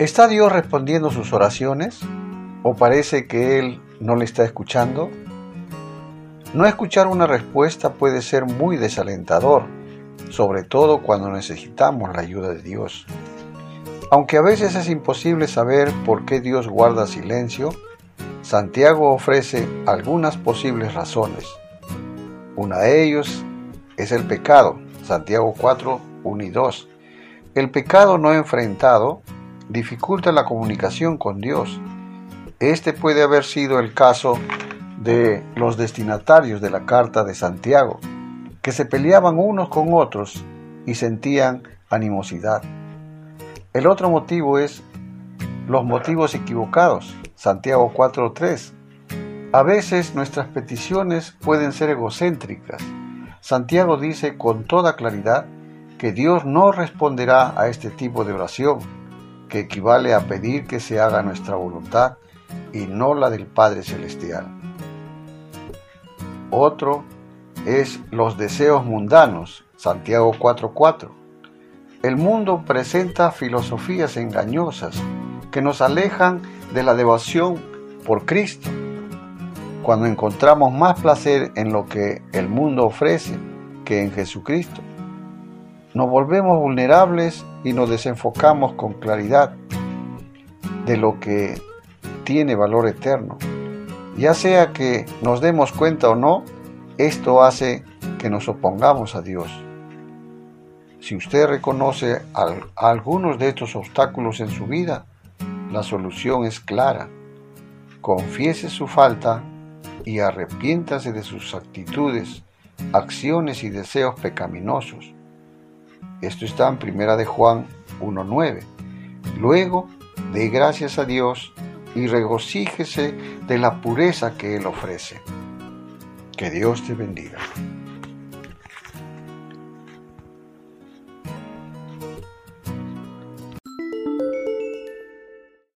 ¿Está Dios respondiendo sus oraciones? ¿O parece que Él no le está escuchando? No escuchar una respuesta puede ser muy desalentador, sobre todo cuando necesitamos la ayuda de Dios. Aunque a veces es imposible saber por qué Dios guarda silencio, Santiago ofrece algunas posibles razones. Una de ellos es el pecado, Santiago 4, 1 y 2. El pecado no enfrentado dificulta la comunicación con Dios. Este puede haber sido el caso de los destinatarios de la carta de Santiago, que se peleaban unos con otros y sentían animosidad. El otro motivo es los motivos equivocados, Santiago 4.3. A veces nuestras peticiones pueden ser egocéntricas. Santiago dice con toda claridad que Dios no responderá a este tipo de oración, que equivale a pedir que se haga nuestra voluntad y no la del Padre Celestial. Otro es los deseos mundanos, Santiago 4.4 el mundo presenta filosofías engañosas que nos alejan de la devoción por Cristo. Cuando encontramos más placer en lo que el mundo ofrece que en Jesucristo, nos volvemos vulnerables y nos desenfocamos con claridad de lo que tiene valor eterno. Ya sea que nos demos cuenta o no, esto hace que nos opongamos a Dios. Si usted reconoce algunos de estos obstáculos en su vida, la solución es clara. Confiese su falta y arrepiéntase de sus actitudes, acciones y deseos pecaminosos. Esto está en 1 de Juan 1.9. Luego, dé gracias a Dios y regocíjese de la pureza que Él ofrece. Que Dios te bendiga.